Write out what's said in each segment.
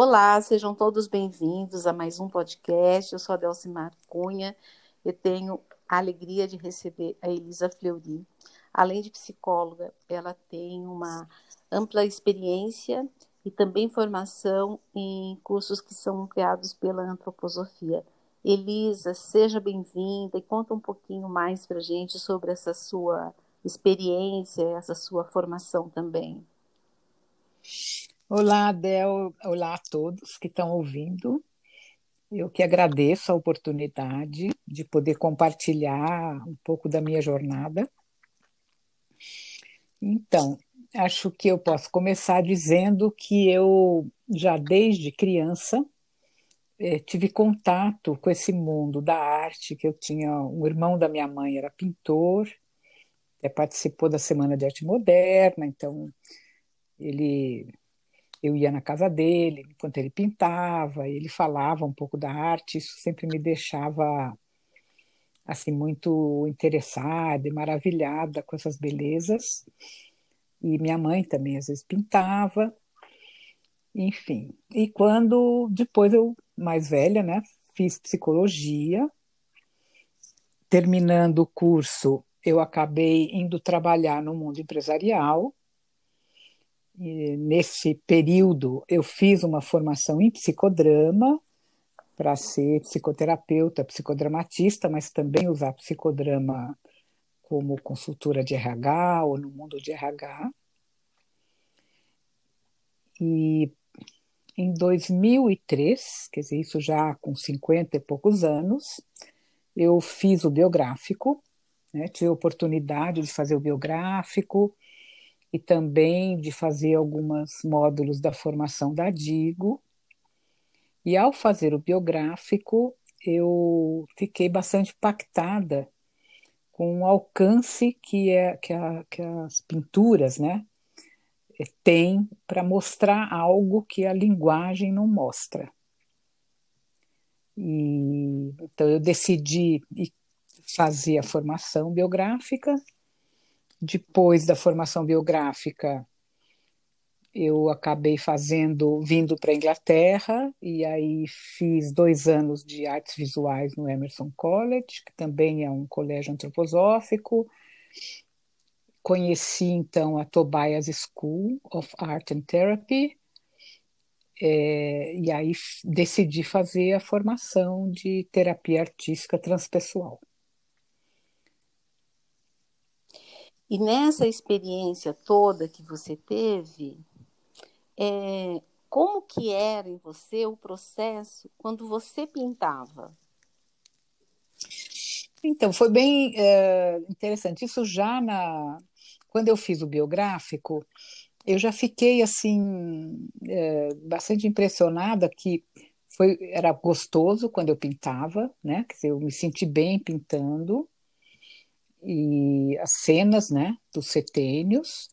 Olá, sejam todos bem-vindos a mais um podcast. Eu sou a Delcimar Cunha e tenho a alegria de receber a Elisa Fleury. Além de psicóloga, ela tem uma ampla experiência e também formação em cursos que são criados pela antroposofia. Elisa, seja bem-vinda e conta um pouquinho mais para a gente sobre essa sua experiência, essa sua formação também. Olá, Adel. Olá a todos que estão ouvindo. Eu que agradeço a oportunidade de poder compartilhar um pouco da minha jornada. Então, acho que eu posso começar dizendo que eu, já desde criança, eh, tive contato com esse mundo da arte, que eu tinha um irmão da minha mãe era pintor, até participou da Semana de Arte Moderna, então ele eu ia na casa dele enquanto ele pintava, ele falava um pouco da arte, isso sempre me deixava assim muito interessada e maravilhada com essas belezas. E minha mãe também às vezes pintava, enfim. E quando depois eu mais velha, né, fiz psicologia, terminando o curso, eu acabei indo trabalhar no mundo empresarial nesse período, eu fiz uma formação em psicodrama para ser psicoterapeuta, psicodramatista, mas também usar psicodrama como consultora de RH ou no mundo de RH. E em 2003, quer dizer, isso já com 50 e poucos anos, eu fiz o biográfico, né, tive a oportunidade de fazer o biográfico, e também de fazer alguns módulos da formação da Digo. E ao fazer o biográfico, eu fiquei bastante impactada com o alcance que, é, que, a, que as pinturas né, têm para mostrar algo que a linguagem não mostra. E, então eu decidi fazer a formação biográfica depois da formação biográfica, eu acabei fazendo, vindo para a Inglaterra, e aí fiz dois anos de artes visuais no Emerson College, que também é um colégio antroposófico. Conheci então a Tobias School of Art and Therapy, é, e aí decidi fazer a formação de terapia artística transpessoal. E nessa experiência toda que você teve, é, como que era em você o processo quando você pintava? Então, foi bem é, interessante. Isso já na. Quando eu fiz o biográfico, eu já fiquei assim é, bastante impressionada que foi era gostoso quando eu pintava, né? Quer dizer, eu me senti bem pintando e as cenas né, dos setênios,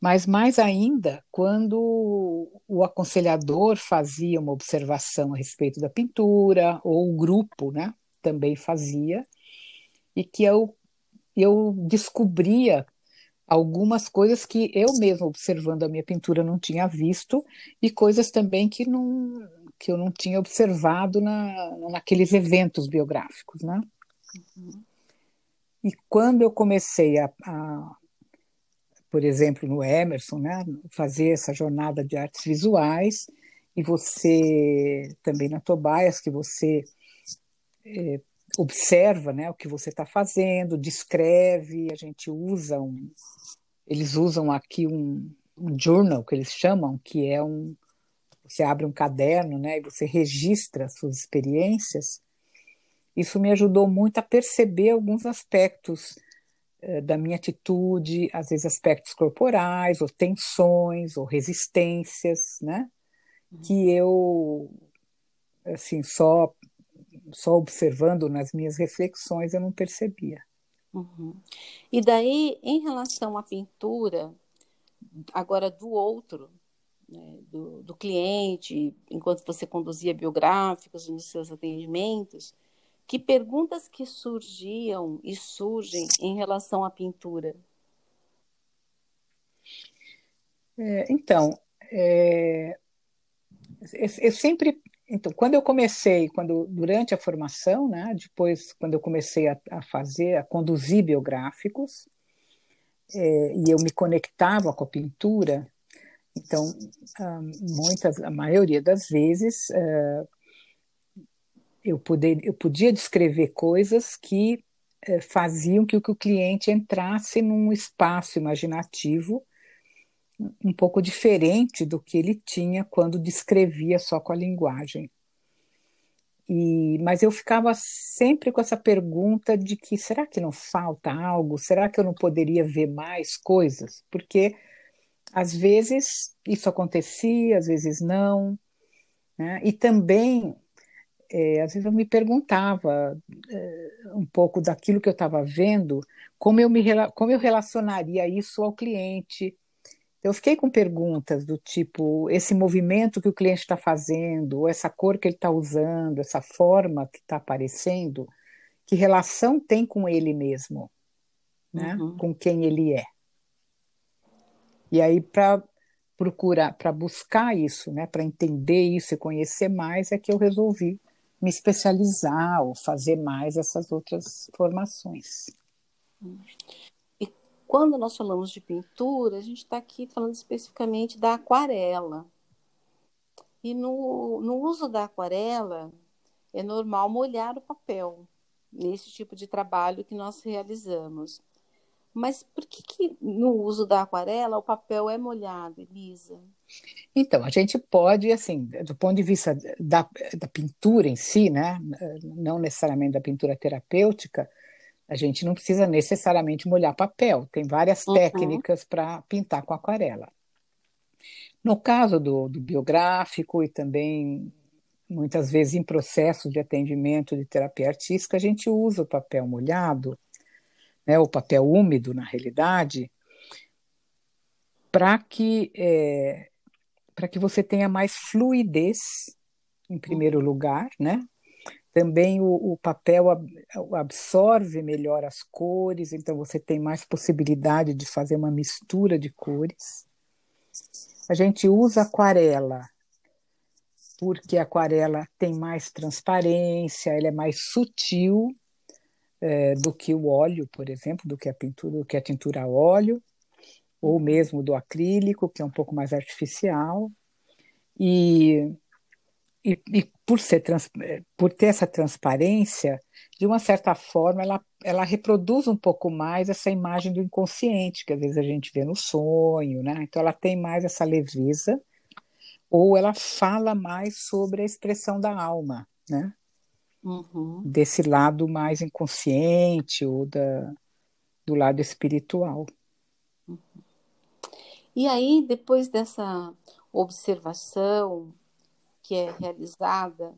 mas mais ainda quando o aconselhador fazia uma observação a respeito da pintura, ou o grupo né, também fazia, e que eu, eu descobria algumas coisas que eu mesma observando a minha pintura não tinha visto e coisas também que não que eu não tinha observado na, naqueles eventos biográficos, né? Uhum. E quando eu comecei a, a, por exemplo, no Emerson, né, fazer essa jornada de artes visuais, e você também na Tobias, que você é, observa né, o que você está fazendo, descreve, a gente usa um. Eles usam aqui um, um journal, que eles chamam, que é um. Você abre um caderno né, e você registra suas experiências. Isso me ajudou muito a perceber alguns aspectos eh, da minha atitude, às vezes aspectos corporais, ou tensões, ou resistências, né? Uhum. Que eu, assim, só, só observando nas minhas reflexões eu não percebia. Uhum. E daí, em relação à pintura, agora do outro, né, do, do cliente, enquanto você conduzia biográficos nos seus atendimentos, que perguntas que surgiam e surgem em relação à pintura? É, então, é, eu, sempre então, quando eu comecei, quando durante a formação, né, depois quando eu comecei a, a fazer, a conduzir biográficos, é, e eu me conectava com a pintura, então muitas, a maioria das vezes é, eu, poder, eu podia descrever coisas que é, faziam que o cliente entrasse num espaço imaginativo um pouco diferente do que ele tinha quando descrevia só com a linguagem. E, mas eu ficava sempre com essa pergunta de que será que não falta algo? Será que eu não poderia ver mais coisas? Porque às vezes isso acontecia, às vezes não. Né? E também, é, às vezes eu me perguntava é, um pouco daquilo que eu estava vendo, como eu, me, como eu relacionaria isso ao cliente, eu fiquei com perguntas do tipo: esse movimento que o cliente está fazendo, ou essa cor que ele está usando, essa forma que está aparecendo, que relação tem com ele mesmo, né? Uhum. com quem ele é. E aí, para procurar, para buscar isso, né? para entender isso e conhecer mais, é que eu resolvi me especializar ou fazer mais essas outras formações. Uhum. Quando nós falamos de pintura, a gente está aqui falando especificamente da aquarela. E no, no uso da aquarela, é normal molhar o papel nesse tipo de trabalho que nós realizamos. Mas por que, que no uso da aquarela o papel é molhado, Elisa? Então, a gente pode, assim, do ponto de vista da, da pintura em si, né, não necessariamente da pintura terapêutica, a gente não precisa necessariamente molhar papel, tem várias uhum. técnicas para pintar com aquarela. No caso do, do biográfico e também muitas vezes em processos de atendimento de terapia artística, a gente usa o papel molhado, né, o papel úmido, na realidade, para que, é, que você tenha mais fluidez, em primeiro uhum. lugar, né? Também o, o, papel absorve melhor as cores, então você tem mais possibilidade de fazer uma mistura de cores. A gente usa aquarela porque a aquarela tem mais transparência, ela é mais sutil é, do que o óleo, por exemplo, do que a pintura, do que a tintura a óleo, ou mesmo do acrílico, que é um pouco mais artificial. E e, e por, ser trans, por ter essa transparência, de uma certa forma, ela, ela reproduz um pouco mais essa imagem do inconsciente, que às vezes a gente vê no sonho, né? Então ela tem mais essa leveza, ou ela fala mais sobre a expressão da alma, né? Uhum. Desse lado mais inconsciente ou da, do lado espiritual. Uhum. E aí, depois dessa observação, que é realizada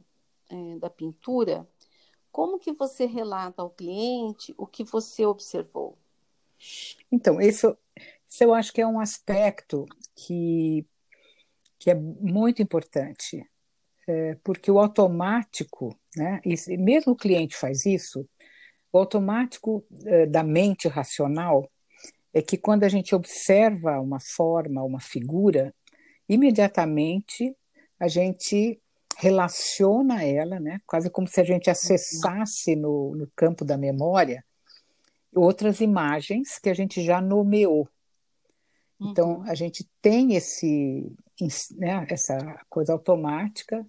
é, da pintura, como que você relata ao cliente o que você observou? Então, isso, isso eu acho que é um aspecto que, que é muito importante, é, porque o automático, né, e mesmo o cliente faz isso, o automático é, da mente racional é que quando a gente observa uma forma, uma figura, imediatamente a gente relaciona ela, né, quase como se a gente acessasse no, no campo da memória outras imagens que a gente já nomeou. Então, uhum. a gente tem esse, né, essa coisa automática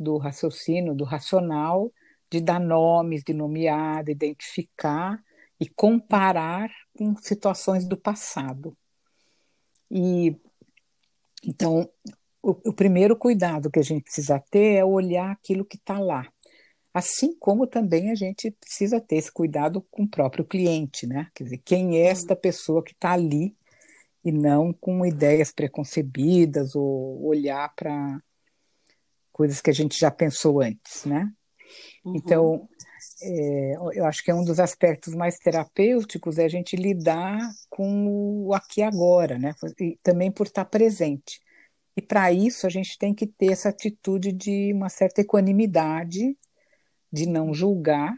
do raciocínio, do racional, de dar nomes, de nomear, de identificar e comparar com situações do passado. E então, o, o primeiro cuidado que a gente precisa ter é olhar aquilo que está lá. Assim como também a gente precisa ter esse cuidado com o próprio cliente, né? Quer dizer, quem é esta pessoa que está ali e não com ideias preconcebidas ou olhar para coisas que a gente já pensou antes, né? Uhum. Então, é, eu acho que é um dos aspectos mais terapêuticos é a gente lidar com o aqui e agora, né? E também por estar presente. E para isso a gente tem que ter essa atitude de uma certa equanimidade, de não julgar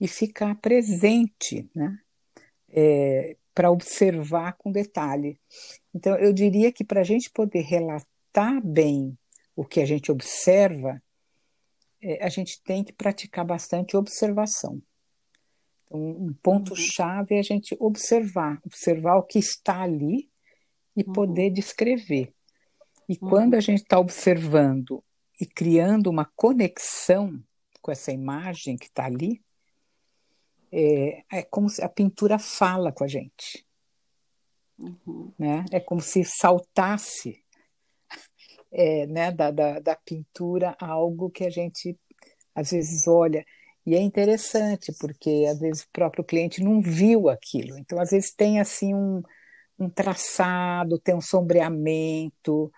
e ficar presente, né? É, para observar com detalhe. Então, eu diria que para a gente poder relatar bem o que a gente observa, é, a gente tem que praticar bastante observação. Então, um ponto-chave uhum. é a gente observar, observar o que está ali e uhum. poder descrever. E uhum. quando a gente está observando e criando uma conexão com essa imagem que está ali, é, é, como se a pintura fala com a gente. Uhum. Né? É como se saltasse é, né, da, da, da pintura algo que a gente às vezes olha. E é interessante, porque às vezes o próprio cliente não viu aquilo. Então, às vezes, tem assim um, um traçado, tem um sombreamento,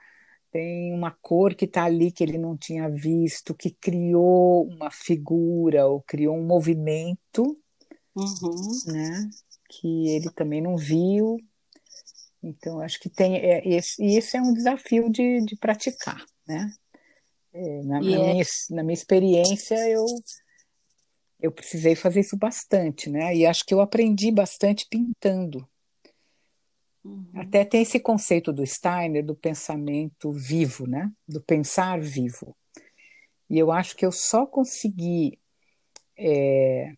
tem uma cor que está ali que ele não tinha visto, que criou uma figura ou criou um movimento, uhum. né? Que ele também não viu, então, acho que tem. É, esse, e esse é um desafio de, de praticar, né? É, na, na, é... minha, na minha experiência, eu, eu precisei fazer isso bastante, né? E acho que eu aprendi bastante pintando. Uhum. Até tem esse conceito do Steiner do pensamento vivo, né? Do pensar vivo. E eu acho que eu só consegui é,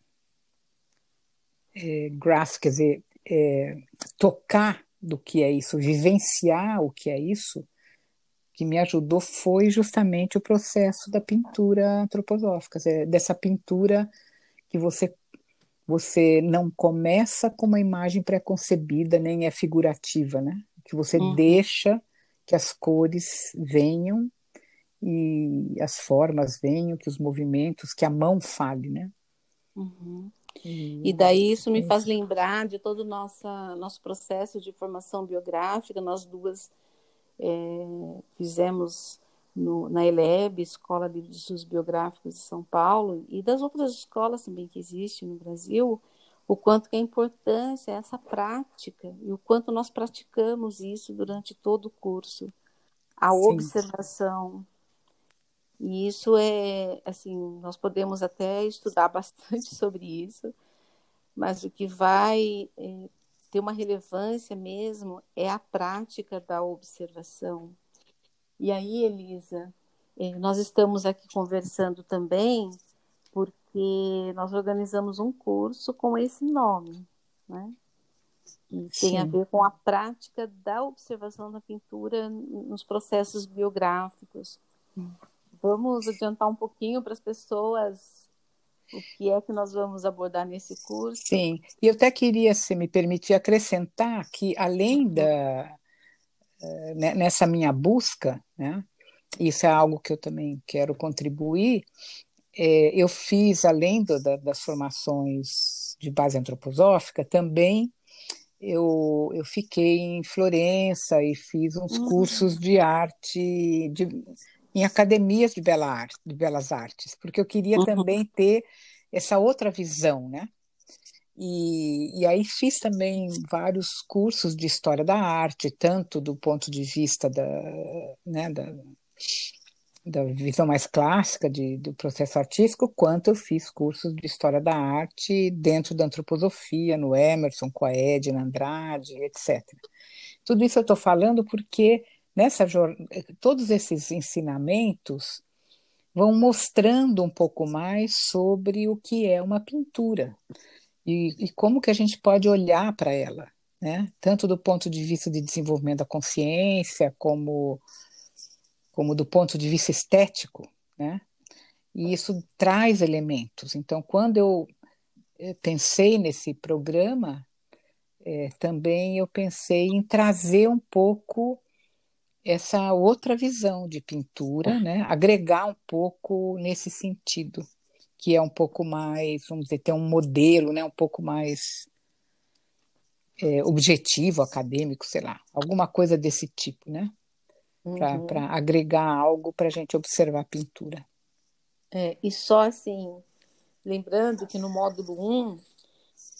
é, grasp, quer dizer, é, tocar do que é isso, vivenciar o que é isso, que me ajudou foi justamente o processo da pintura antroposófica, dessa pintura que você você não começa com uma imagem pré-concebida nem é figurativa, né? Que você uhum. deixa que as cores venham e as formas venham, que os movimentos, que a mão fale, né? Uhum. E daí isso me faz lembrar de todo o nosso, nosso processo de formação biográfica. Nós duas é, fizemos no, na ELEB, Escola de Estudos Biográficos de São Paulo, e das outras escolas também que existem no Brasil, o quanto que é importância essa prática e o quanto nós praticamos isso durante todo o curso. A Sim. observação, e isso é, assim, nós podemos até estudar bastante sobre isso, mas o que vai é, ter uma relevância mesmo é a prática da observação. E aí, Elisa, é, nós estamos aqui conversando também porque nós organizamos um curso com esse nome, né? E tem Sim. a ver com a prática da observação da pintura nos processos biográficos. Vamos adiantar um pouquinho para as pessoas o que é que nós vamos abordar nesse curso? Sim, e eu até queria, se me permitir, acrescentar que, além da. Eh, né, nessa minha busca, né, isso é algo que eu também quero contribuir, é, eu fiz, além do, da, das formações de base antroposófica, também eu, eu fiquei em Florença e fiz uns uhum. cursos de arte, de, em academias de, bela arte, de belas artes, porque eu queria uhum. também ter essa outra visão, né? E, e aí fiz também vários cursos de história da arte, tanto do ponto de vista da, né, da, da visão mais clássica de, do processo artístico, quanto eu fiz cursos de história da arte dentro da antroposofia, no Emerson, com a Edna Andrade, etc. Tudo isso eu estou falando porque nessa todos esses ensinamentos vão mostrando um pouco mais sobre o que é uma pintura e, e como que a gente pode olhar para ela, né? Tanto do ponto de vista de desenvolvimento da consciência, como como do ponto de vista estético, né? E isso traz elementos. Então, quando eu eh, pensei nesse programa, é, também eu pensei em trazer um pouco essa outra visão de pintura, né? agregar um pouco nesse sentido, que é um pouco mais, vamos dizer, ter um modelo né? um pouco mais é, objetivo, acadêmico, sei lá, alguma coisa desse tipo, né? Uhum. Para agregar algo para a gente observar a pintura. É, e só assim, lembrando que no módulo 1,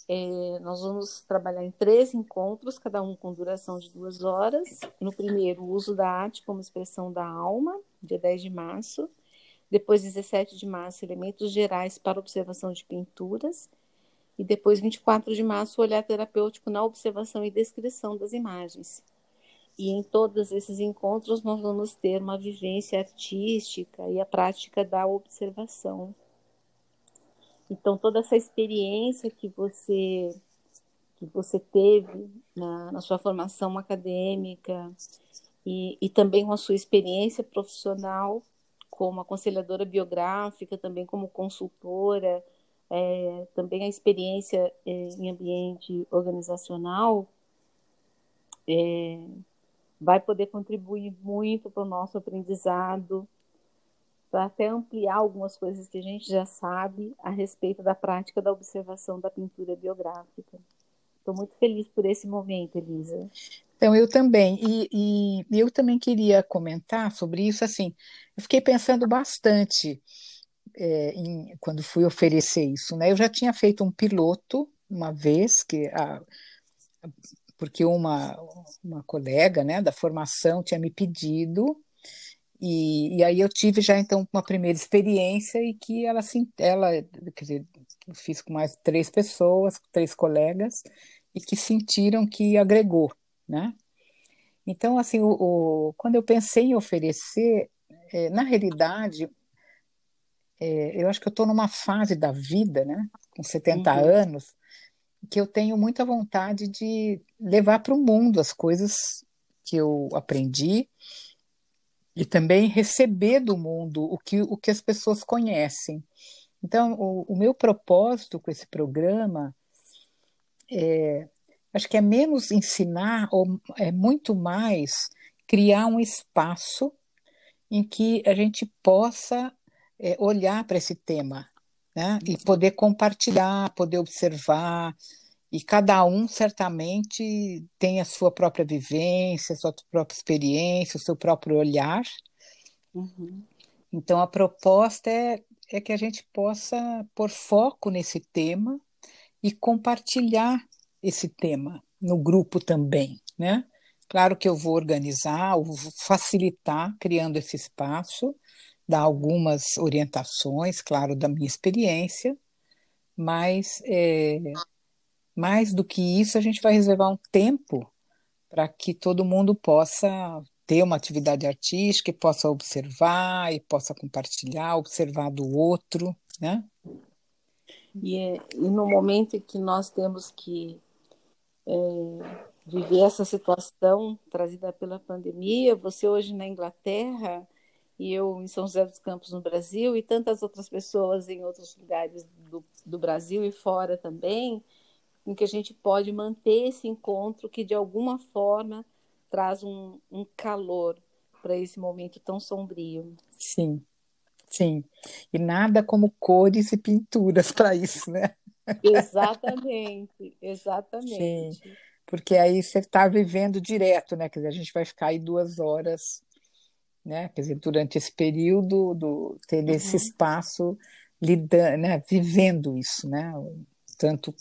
é, nós vamos trabalhar em três encontros, cada um com duração de duas horas. No primeiro, o uso da arte como expressão da alma, dia 10 de março. Depois, 17 de março, elementos gerais para observação de pinturas. E depois, 24 de março, olhar terapêutico na observação e descrição das imagens. e em todos esses encontros nós vamos ter uma vivência artística e a prática da observação. Então toda essa experiência que você que você teve na, na sua formação acadêmica e, e também com a sua experiência profissional como aconselhadora biográfica, também como consultora, é, também a experiência é, em ambiente organizacional, é, vai poder contribuir muito para o nosso aprendizado, para até ampliar algumas coisas que a gente já sabe a respeito da prática da observação da pintura biográfica. Estou muito feliz por esse momento, Elisa. Então, eu também. E, e, eu também queria comentar sobre isso. Assim, eu fiquei pensando bastante é, em, quando fui oferecer isso. Né? Eu já tinha feito um piloto uma vez, que a, porque uma, uma colega né, da formação tinha me pedido, e, e aí eu tive já então uma primeira experiência e que ela, assim, ela quer dizer, eu fiz com mais três pessoas, três colegas, e que sentiram que agregou, né? Então, assim, o, o quando eu pensei em oferecer, é, na realidade, é, eu acho que eu estou numa fase da vida, né, com 70 uhum. anos, que eu tenho muita vontade de levar para o mundo as coisas que eu aprendi e também receber do mundo o que, o que as pessoas conhecem. Então, o, o meu propósito com esse programa é, acho que é menos ensinar, ou é muito mais criar um espaço em que a gente possa é, olhar para esse tema né? e poder compartilhar, poder observar. E cada um certamente tem a sua própria vivência, a sua própria experiência, o seu próprio olhar. Uhum. Então, a proposta é, é que a gente possa pôr foco nesse tema e compartilhar esse tema no grupo também, né? Claro que eu vou organizar, vou facilitar criando esse espaço, dar algumas orientações, claro, da minha experiência, mas é, mais do que isso, a gente vai reservar um tempo para que todo mundo possa ter uma atividade artística e possa observar e possa compartilhar, observar do outro, né? E, é, e no momento em que nós temos que é, viver essa situação trazida pela pandemia, você hoje na Inglaterra e eu em São José dos Campos, no Brasil, e tantas outras pessoas em outros lugares do, do Brasil e fora também, em que a gente pode manter esse encontro que, de alguma forma, traz um, um calor para esse momento tão sombrio. Sim, sim. E nada como cores e pinturas para isso, né? Exatamente, exatamente. Sim, porque aí você está vivendo direto, né? Quer dizer, a gente vai ficar aí duas horas né? Quer dizer, durante esse período, do, ter uhum. esse espaço lidando, né? vivendo isso, né? Tanto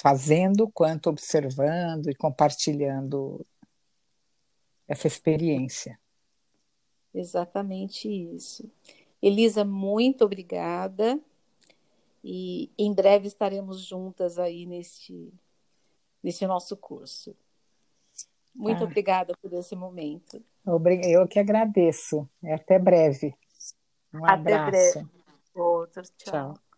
fazendo quanto observando e compartilhando essa experiência. Exatamente isso. Elisa, muito obrigada. E em breve estaremos juntas aí neste, nesse nosso curso. Muito ah. obrigada por esse momento. Eu que agradeço. Até breve. Um Até abraço. breve. Outro, tchau. tchau.